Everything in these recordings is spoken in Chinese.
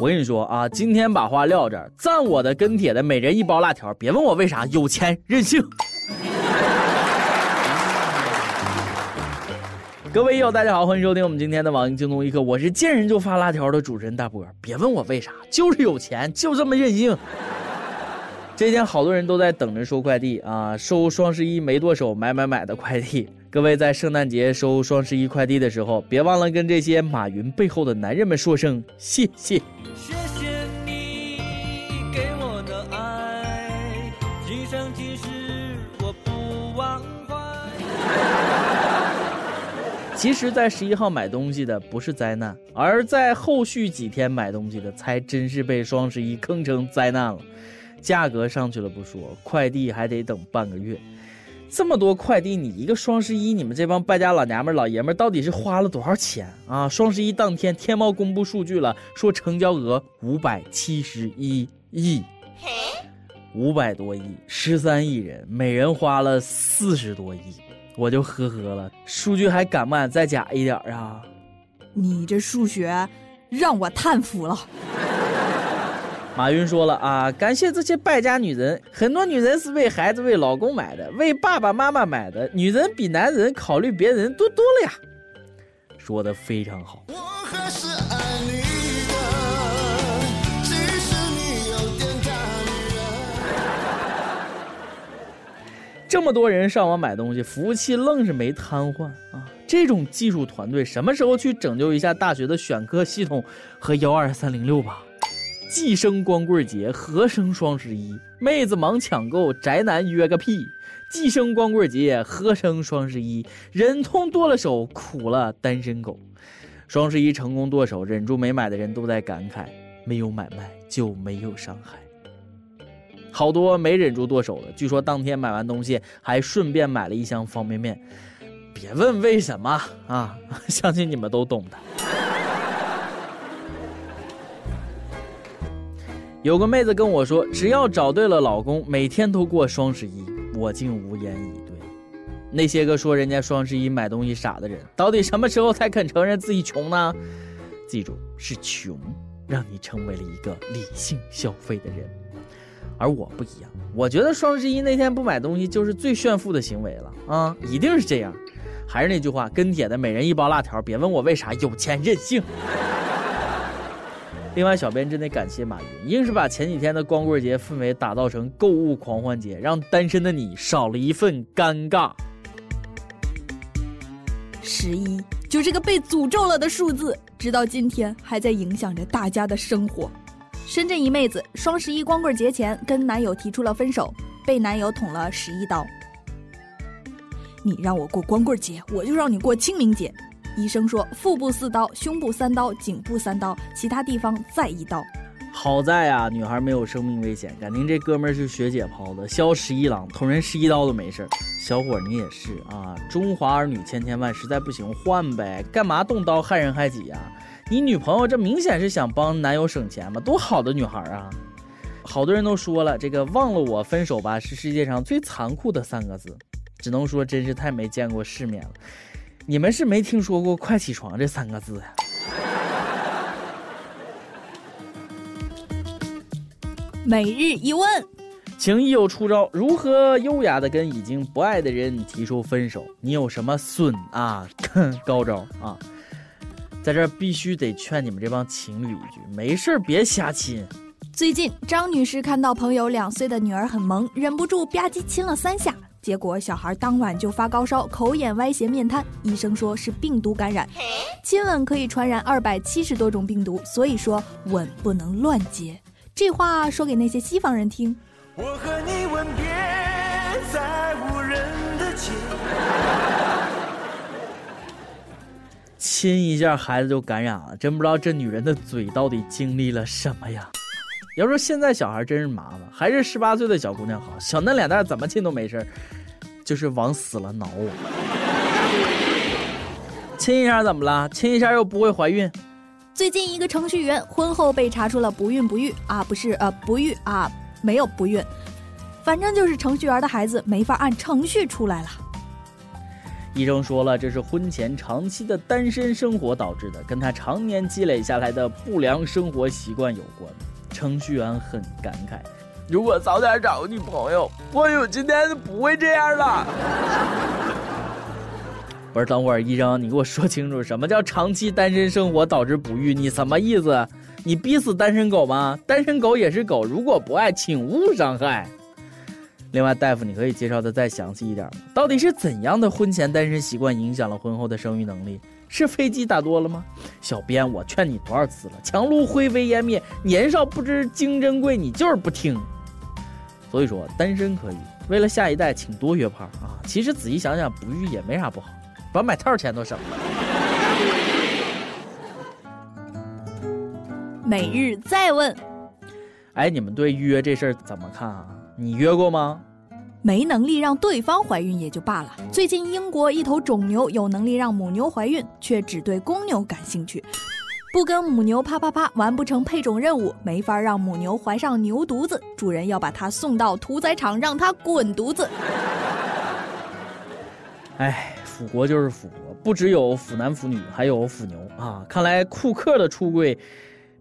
我跟你说啊，今天把话撂这儿，赞我的跟帖的每人一包辣条，别问我为啥，有钱任性。各位友，大家好，欢迎收听我们今天的网易京东一刻，我是见人就发辣条的主持人大波。别问我为啥，就是有钱，就这么任性。这几天好多人都在等着收快递啊，收双十一没剁手买买买的快递。各位在圣诞节收双十一快递的时候，别忘了跟这些马云背后的男人们说声谢谢。谢谢你给我的爱，今生今世我不忘怀。其实，在十一号买东西的不是灾难，而在后续几天买东西的才真是被双十一坑成灾难了。价格上去了不说，快递还得等半个月。这么多快递，你一个双十一，你们这帮败家老娘们、老爷们到底是花了多少钱啊？双十一当天，天猫公布数据了，说成交额五百七十一亿，五百多亿，十三亿人，每人花了四十多亿。我就呵呵了，数据还敢不敢再假一点啊？你这数学让我叹服了。马云说了啊，感谢这些败家女人，很多女人是为孩子、为老公买的，为爸爸妈妈买的，女人比男人考虑别人多多了呀。说的非常好。我还是爱你。这么多人上网买东西，服务器愣是没瘫痪啊！这种技术团队什么时候去拯救一下大学的选课系统和幺二三零六吧？既生光棍节，何生双十一？妹子忙抢购，宅男约个屁！既生光棍节，何生双十一？忍痛剁了手，苦了单身狗。双十一成功剁手，忍住没买的人都在感慨：没有买卖就没有伤害。好多没忍住剁手的，据说当天买完东西还顺便买了一箱方便面。别问为什么啊，相信你们都懂的。有个妹子跟我说，只要找对了老公，每天都过双十一。我竟无言以对。那些个说人家双十一买东西傻的人，到底什么时候才肯承认自己穷呢？记住，是穷让你成为了一个理性消费的人。而我不一样，我觉得双十一那天不买东西就是最炫富的行为了啊！一定是这样。还是那句话，跟帖的每人一包辣条，别问我为啥，有钱任性。另外，小编真得感谢马云，硬是把前几天的光棍节氛围打造成购物狂欢节，让单身的你少了一份尴尬。十一就是个被诅咒了的数字，直到今天还在影响着大家的生活。深圳一妹子双十一光棍节前跟男友提出了分手，被男友捅了十一刀。你让我过光棍节，我就让你过清明节。医生说腹部四刀，胸部三刀，颈部三刀，其他地方再一刀。好在啊，女孩没有生命危险，感情这哥们儿是学解剖的，削十一郎，捅人十一刀都没事儿小伙你也是啊，中华儿女千千万，实在不行换呗，干嘛动刀害人害己呀？你女朋友这明显是想帮男友省钱嘛？多好的女孩啊！好多人都说了，这个忘了我分手吧是世界上最残酷的三个字，只能说真是太没见过世面了。你们是没听说过快起床这三个字呀？每日一问，情谊有出招，如何优雅的跟已经不爱的人提出分手？你有什么损啊？高招啊！在这必须得劝你们这帮情侣一句：没事别瞎亲。最近，张女士看到朋友两岁的女儿很萌，忍不住吧唧亲了三下，结果小孩当晚就发高烧、口眼歪斜、面瘫，医生说是病毒感染。亲吻可以传染二百七十多种病毒，所以说吻不能乱接。这话说给那些西方人听。我和你吻别在无人的街。亲一下，孩子就感染了，真不知道这女人的嘴到底经历了什么呀？要说现在小孩真是麻烦，还是十八岁的小姑娘好，小嫩脸蛋怎么亲都没事就是往死了挠我。亲一下怎么了？亲一下又不会怀孕。最近一个程序员婚后被查出了不孕不育啊，不是呃不育啊，没有不孕，反正就是程序员的孩子没法按程序出来了。医生说了，这是婚前长期的单身生活导致的，跟他常年积累下来的不良生活习惯有关。程序员很感慨：如果早点找个女朋友，我有今天就不会这样了。不是，等会儿医生，你给我说清楚，什么叫长期单身生活导致不育？你什么意思？你逼死单身狗吗？单身狗也是狗，如果不爱，请勿伤害。另外，大夫，你可以介绍的再详细一点吗？到底是怎样的婚前单身习惯影响了婚后的生育能力？是飞机打多了吗？小编，我劝你多少次了？强撸灰飞烟灭，年少不知金珍贵，你就是不听。所以说，单身可以，为了下一代，请多约炮啊！其实仔细想想，不育也没啥不好。把买套钱都省了。每日再问，哎，你们对约这事儿怎么看啊？你约过吗？没能力让对方怀孕也就罢了，最近英国一头种牛有能力让母牛怀孕，却只对公牛感兴趣，不跟母牛啪啪啪，完不成配种任务，没法让母牛怀上牛犊子，主人要把它送到屠宰场让它滚犊子。哎。腐国就是腐国，不只有腐男腐女，还有腐牛啊！看来库克的出柜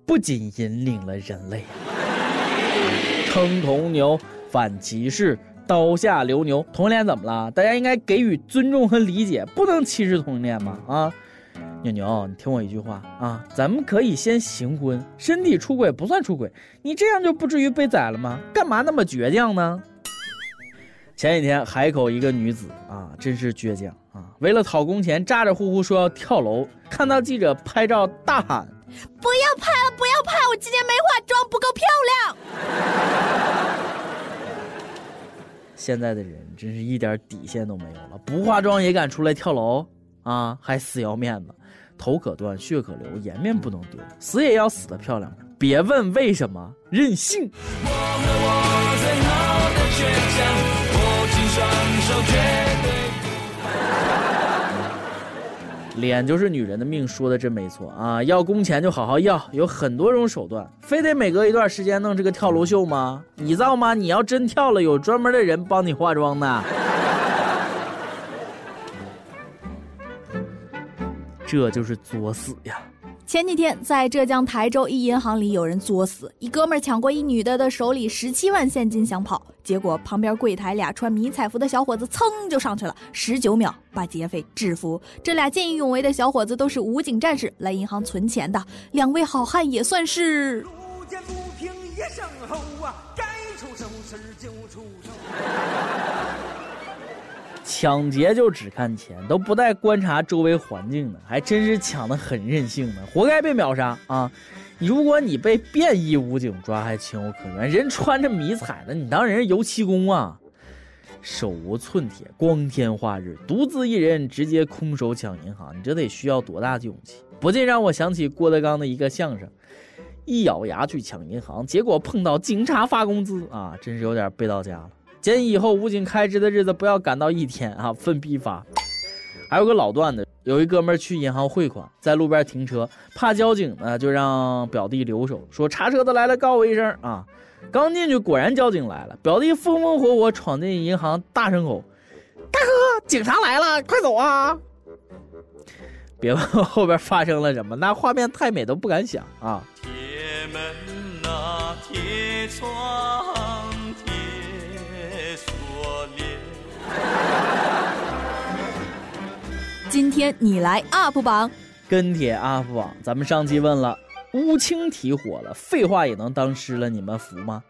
不仅引领了人类。称同牛，反歧视，刀下留牛，同性恋怎么了？大家应该给予尊重和理解，不能歧视同性恋吗？啊，牛牛，你听我一句话啊，咱们可以先行婚，身体出轨不算出轨，你这样就不至于被宰了吗？干嘛那么倔强呢？前几天海口一个女子啊，真是倔强啊！为了讨工钱，咋咋呼呼说要跳楼，看到记者拍照大喊：“不要拍了，不要拍！我今天没化妆，不够漂亮。”现在的人真是一点底线都没有了，不化妆也敢出来跳楼啊！还死要面子，头可断，血可流，颜面不能丢，死也要死得漂亮。别问为什么，任性。脸就是女人的命，说的真没错啊！要工钱就好好要，有很多种手段，非得每隔一段时间弄这个跳楼秀吗？你造吗？你要真跳了，有专门的人帮你化妆的。这就是作死呀！前几天，在浙江台州一银行里，有人作死，一哥们儿抢过一女的的手里十七万现金想跑，结果旁边柜台俩穿迷彩服的小伙子噌就上去了，十九秒把劫匪制服。这俩见义勇为的小伙子都是武警战士，来银行存钱的。两位好汉也算是。路见不平一声吼啊，该出手时就出手。抢劫就只看钱，都不带观察周围环境的，还真是抢的很任性的，活该被秒杀啊！如果你被便衣武警抓，还情有可原，人穿着迷彩的，你当人是油漆工啊？手无寸铁，光天化日，独自一人直接空手抢银行，你这得需要多大的勇气？不禁让我想起郭德纲的一个相声：一咬牙去抢银行，结果碰到警察发工资啊，真是有点背到家了。建议以后武警开支的日子不要赶到一天啊，分批发。还有个老段子，有一哥们去银行汇款，在路边停车，怕交警呢，就让表弟留守，说查车的来了告我一声啊。刚进去，果然交警来了，表弟风风火火闯进银行，大声吼：“大哥，警察来了，快走啊！”别问后边发生了什么，那画面太美，都不敢想啊。铁门啊，铁窗。今天你来 UP 榜，跟帖 UP 榜，咱们上期问了，乌青提火了，废话也能当诗了，你们服吗？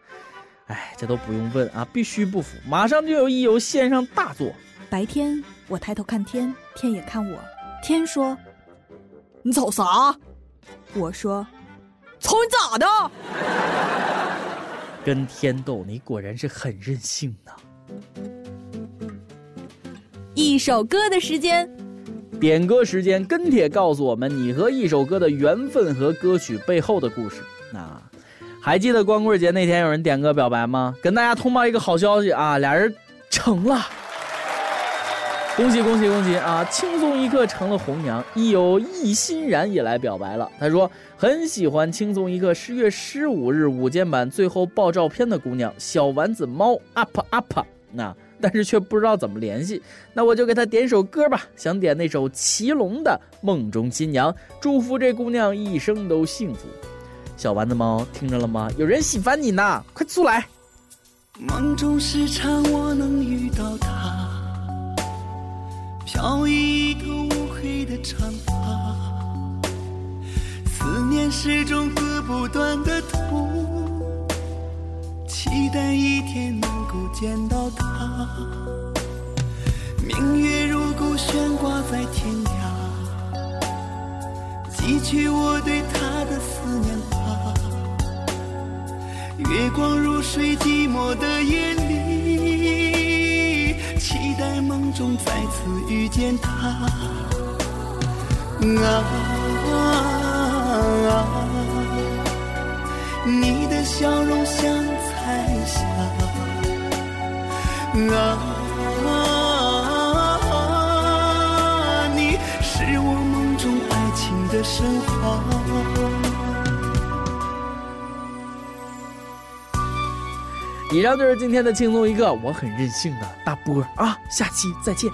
哎，这都不用问啊，必须不服，马上就有一友献上大作。白天我抬头看天，天也看我，天说：“你瞅啥？”我说：“瞅你咋的？” 跟天斗，你果然是很任性呐。一首歌的时间。点歌时间，跟帖告诉我们你和一首歌的缘分和歌曲背后的故事。那还记得光棍节那天有人点歌表白吗？跟大家通报一个好消息啊，俩人成了，恭喜恭喜恭喜啊！轻松一刻成了红娘，亦有易欣然也来表白了。他说很喜欢轻松一刻十月十五日午间版最后爆照片的姑娘小丸子猫 up up 那。但是却不知道怎么联系。那我就给他点首歌吧，想点那首祁隆的《梦中新娘》，祝福这姑娘一生都幸福。小丸子猫听着了吗？有人喜欢你呢，快出来！梦中时常我能遇到她，飘逸一头乌黑的长发，思念始终割不断的痛，期待一天能够见到她。明月如钩悬挂在天涯，寄去我对她的思念吧。月光如水，寂寞的夜里，期待梦中再次遇见他。啊，你的笑容像彩霞。啊啊，你是我梦中爱情的神话。以上就是今天的轻松一刻，我很任性的大波啊，下期再见。